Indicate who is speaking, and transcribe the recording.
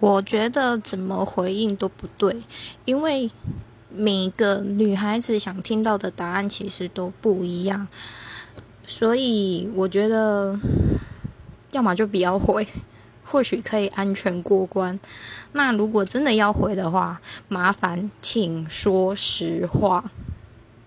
Speaker 1: 我觉得怎么回应都不对因为每个女孩子想听到的答案其实都不一样所以我觉得要么就不要回 或许可以安全过关。那如果真的要回的话麻烦请说实话。